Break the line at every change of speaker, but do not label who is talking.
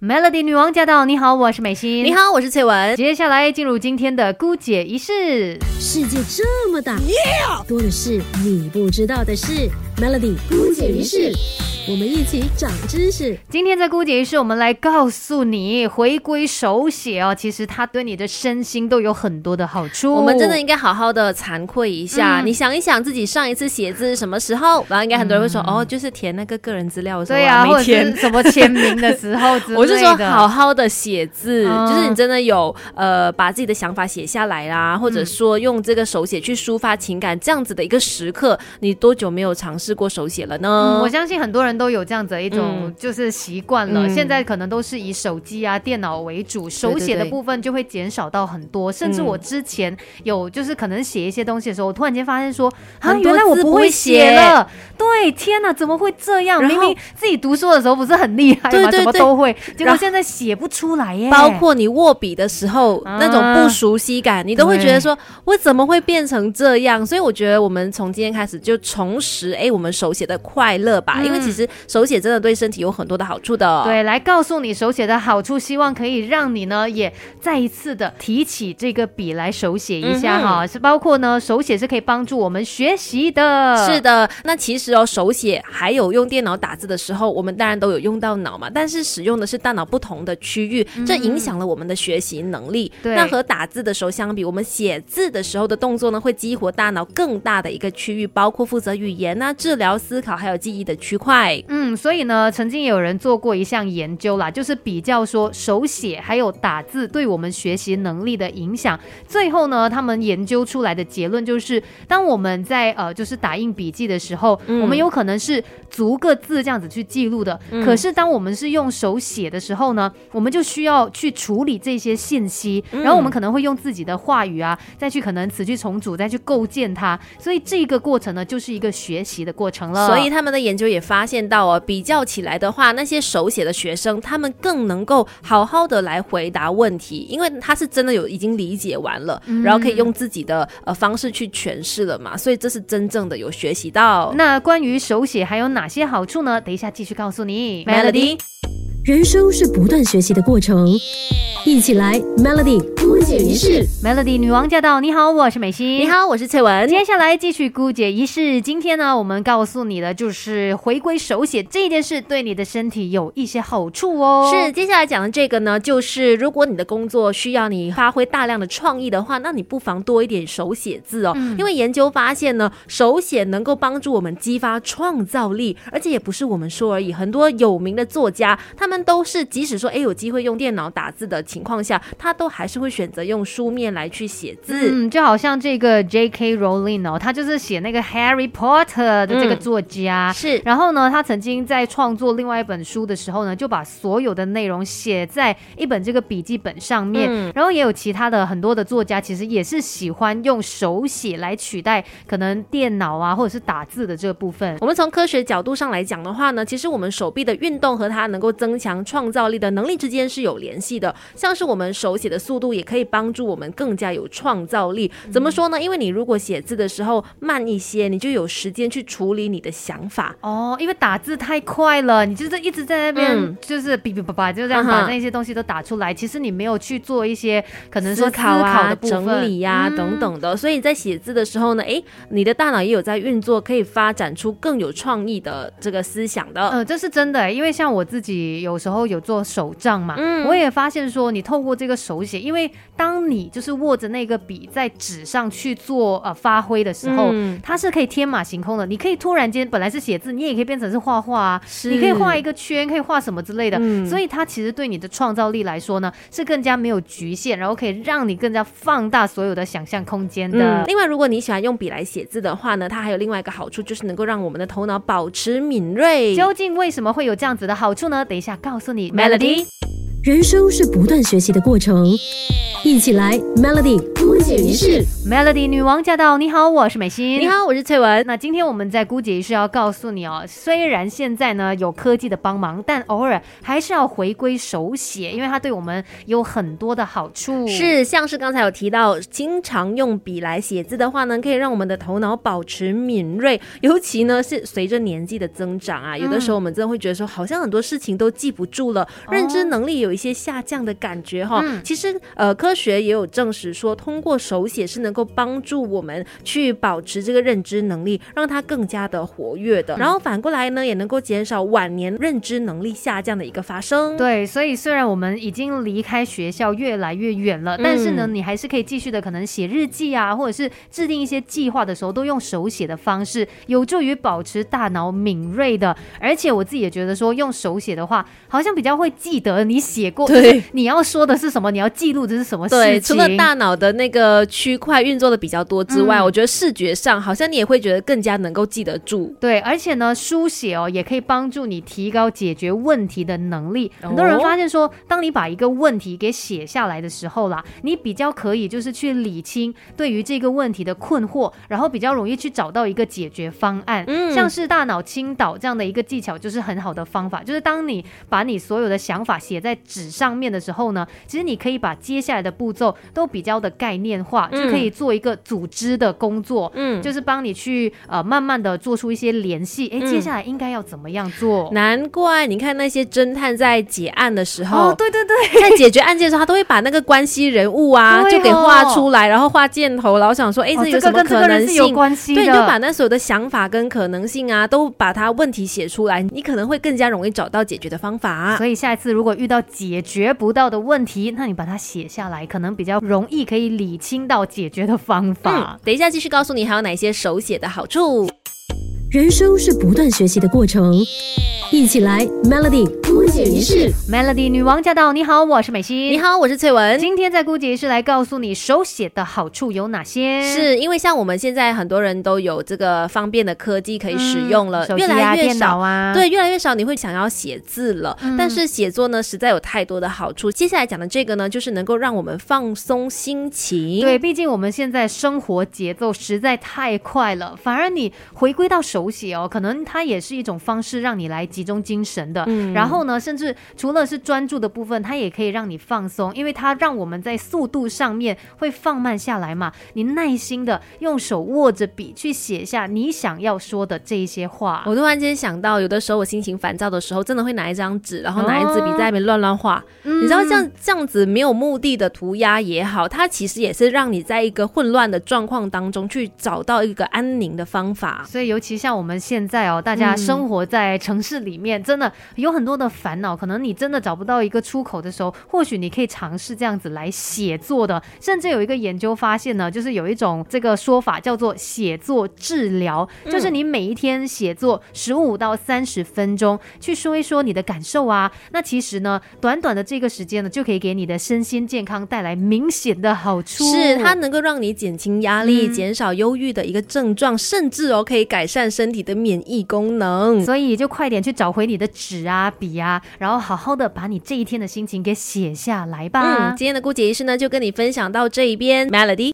Melody 女王驾到！你好，我是美心。
你好，我是翠文。
接下来进入今天的姑姐仪式。
世界这么大，多的是你不知道的事。Melody 姑姐仪式。我们一起长知识。
今天在姑姐仪式，我们来告诉你，回归手写哦，其实它对你的身心都有很多的好处。
我们真的应该好好的惭愧一下。你想一想，自己上一次写字是什么时候？然后应该很多人会说，哦，就是填那个个人资料的时候，
对
啊，
或者什么签名的时候
我是说，好好的写字，就是你真的有呃把自己的想法写下来啦，或者说用这个手写去抒发情感，这样子的一个时刻，你多久没有尝试过手写了呢？
我相信很多人都有这样子一。种就是习惯了，现在可能都是以手机啊、电脑为主，手写的部分就会减少到很多。甚至我之前有就是可能写一些东西的时候，我突然间发现说啊，原来我不会写了。对，天哪，怎么会这样？明明自己读书的时候不是很厉害吗？怎么都会，结果现在写不出来耶。
包括你握笔的时候那种不熟悉感，你都会觉得说我怎么会变成这样？所以我觉得我们从今天开始就重拾哎，我们手写的快乐吧。因为其实手写真的对。身体有很多的好处的，
对，来告诉你手写的好处，希望可以让你呢也再一次的提起这个笔来手写一下哈，是包括呢手写是可以帮助我们学习的，
是的。那其实哦手写还有用电脑打字的时候，我们当然都有用到脑嘛，但是使用的是大脑不同的区域，这影响了我们的学习能力。那和打字的时候相比，我们写字的时候的动作呢会激活大脑更大的一个区域，包括负责语言啊、治疗、思考还有记忆的区块。
嗯，所以呢。呃，曾经有人做过一项研究啦，就是比较说手写还有打字对我们学习能力的影响。最后呢，他们研究出来的结论就是，当我们在呃就是打印笔记的时候，我们有可能是逐个字这样子去记录的。可是当我们是用手写的时候呢，我们就需要去处理这些信息，然后我们可能会用自己的话语啊，再去可能词句重组，再去构建它。所以这个过程呢，就是一个学习的过程了。
所以他们的研究也发现到哦，比较。起来的话，那些手写的学生，他们更能够好好的来回答问题，因为他是真的有已经理解完了，然后可以用自己的呃方式去诠释了嘛，所以这是真正的有学习到。
那关于手写还有哪些好处呢？等一下继续告诉你
，Melody。
人生是不断学习的过程，一起来 Melody 姑姐仪式。
Melody 女王驾到！你好，我是美心。
你好，我是翠文。
接下来继续姑姐仪式。今天呢，我们告诉你的就是回归手写这件事，对你的身体有一些好处哦。
是，接下来讲的这个呢，就是如果你的工作需要你发挥大量的创意的话，那你不妨多一点手写字哦。因为研究发现呢，手写能够帮助我们激发创造力，而且也不是我们说而已，很多有名的作家他们。都是，即使说哎有机会用电脑打字的情况下，他都还是会选择用书面来去写字。
嗯，就好像这个 J.K. Rowling 哦，他就是写那个 Harry Potter 的这个作家。
是，
然后呢，他曾经在创作另外一本书的时候呢，就把所有的内容写在一本这个笔记本上面。然后也有其他的很多的作家，其实也是喜欢用手写来取代可能电脑啊或者是打字的这个部分。
我们从科学角度上来讲的话呢，其实我们手臂的运动和它能够增强。强创造力的能力之间是有联系的，像是我们手写的速度也可以帮助我们更加有创造力。怎么说呢？因为你如果写字的时候慢一些，你就有时间去处理你的想法
哦。因为打字太快了，你就是一直在那边就是哔哔叭叭就这样把那些东西都打出来。其实你没有去做一些可能说思考啊、
整理呀等等的。所以在写字的时候呢，哎，你的大脑也有在运作，可以发展出更有创意的这个思想的。
嗯，这是真的，因为像我自己有。时候有做手账嘛，嗯我也发现说，你透过这个手写，因为当你就是握着那个笔在纸上去做呃发挥的时候，它是可以天马行空的。你可以突然间本来是写字，你也可以变成是画画啊，你可以画一个圈，可以画什么之类的。所以它其实对你的创造力来说呢，是更加没有局限，然后可以让你更加放大所有的想象空间的。
另外，如果你喜欢用笔来写字的话呢，它还有另外一个好处，就是能够让我们的头脑保持敏锐。
究竟为什么会有这样子的好处呢？等一下。告诉你，Melody，
人生是不断学习的过程，一起来，Melody。姑姐仪式。
Melody 女王驾到！你好，我是美心。
你。好，我是翠文。
那今天我们在姑姐仪式要告诉你哦，虽然现在呢有科技的帮忙，但偶尔还是要回归手写，因为它对我们有很多的好处。
是，像是刚才有提到，经常用笔来写字的话呢，可以让我们的头脑保持敏锐，尤其呢是随着年纪的增长啊，有的时候我们真的会觉得说，好像很多事情都记不住了，认知能力有一些下降的感觉哈。
嗯
其实呃，科学也有证实说，通过手写是能够帮助我们去保持这个认知能力，让它更加的活跃的。然后反过来呢，也能够减少晚年认知能力下降的一个发生。
对，所以虽然我们已经离开学校越来越远了，但是呢，
嗯
你还是可以继续的，可能写日记啊，或者是制定一些计划的时候，都用手写的方式，有助于保持大脑敏锐的。而且我自己也觉得说，用手写的话，好像比较会记得你写过，
对
你要说的是什么，你要记录的是什么
对，
事情。
除了大脑的那个区块运作的比较多之外，
嗯
我觉得视觉上好像你也会觉得更加能够记得住。
对，而且呢，书写哦也可以帮助你提高解决问题的能力。很多人
哦
发现说，当你把一个问题给写下来的时候啦，你比较可以就是去理清对于这个问题的困惑，然后比较容易去找到一个解决方案。
嗯
像是大脑倾倒这样的一个技巧，就是很好的方法。就是当你把你所有的想法写在纸上面的时候呢，其实你可以把接下来的步骤都比较的概念化，就可以做一个组织的工作。
嗯，
就是帮你去呃慢慢的做出一些联系，哎，
嗯
接下来应该要怎么样做？
难怪你看那些侦探在解案的时候，
哦，对对对，
在解决案件的时候，他都会把那个关系人物啊
哦
就给画出来，然后画箭头，然后想说，哎，
哦
这有什么可能性？
关系，
对，你就把那所有的想法跟可能性啊，都把它问题写出来，你可能会更加容易找到解决的方法。
所以下一次如果遇到解决不到的问题，那你把它写下来，可能比较容易可以理清到解决的方法。
等一下继续告诉你还有哪些手写的好处。
人生是不断学习的过程，一起来 Melody 姑姐仪式。
Melody 女王驾到！你好，我是美心。
你。好，我是翠文。
今天在姑姐是来告诉你手写的好处有哪些。
是因为像我们现在很多人都有这个方便的科技可以使用了，越
嗯手机啊、电
来越少
脑。啊，
对，越来越少你会想要写字了，
嗯
但是写作呢，实在有太多的好处。接下来讲的这个呢，就是能够让我们放松心情。
对，毕竟我们现在生活节奏实在太快了，反而你回归到手写哦，可能它也是一种方式，让你来集中精神的。
嗯
然后呢，甚至除了是专注的部分，它也可以让你放松，因为它让我们在速度上面会放慢下来嘛。你耐心的用手握着笔去写下你想要说的这一些话。
我突然间想到，有的时候我心情烦躁的时候，真的会拿一张纸，然后拿一支笔在那边乱乱画。
嗯
你知道这样这样子没有目的的涂鸦也好，它其实也是让你在一个混乱的状况当中去找到一个安宁的方法。
所以，尤其像我们现在哦，大家
嗯
生活在城市里面，真的有很多的烦恼。可能你真的找不到一个出口的时候，或许你可以尝试这样子来写作的。甚至有一个研究发现呢，就是有一种这个说法叫做写作治疗，
嗯
就是你每一天写作十五到三十分钟，去说一说你的感受啊。那其实呢，短短的这个时间呢，就可以给你的身心健康带来明显的好处。
是它能够让你减轻压力、
嗯
减少忧郁的一个症状，甚至哦可以改善身体的免疫功能。
所以就快点去找回你的纸啊、笔啊，然后好好的把你这一天的心情给写下来吧。
嗯，今天的顾姐仪式呢，就跟你分享到这一边，Melody。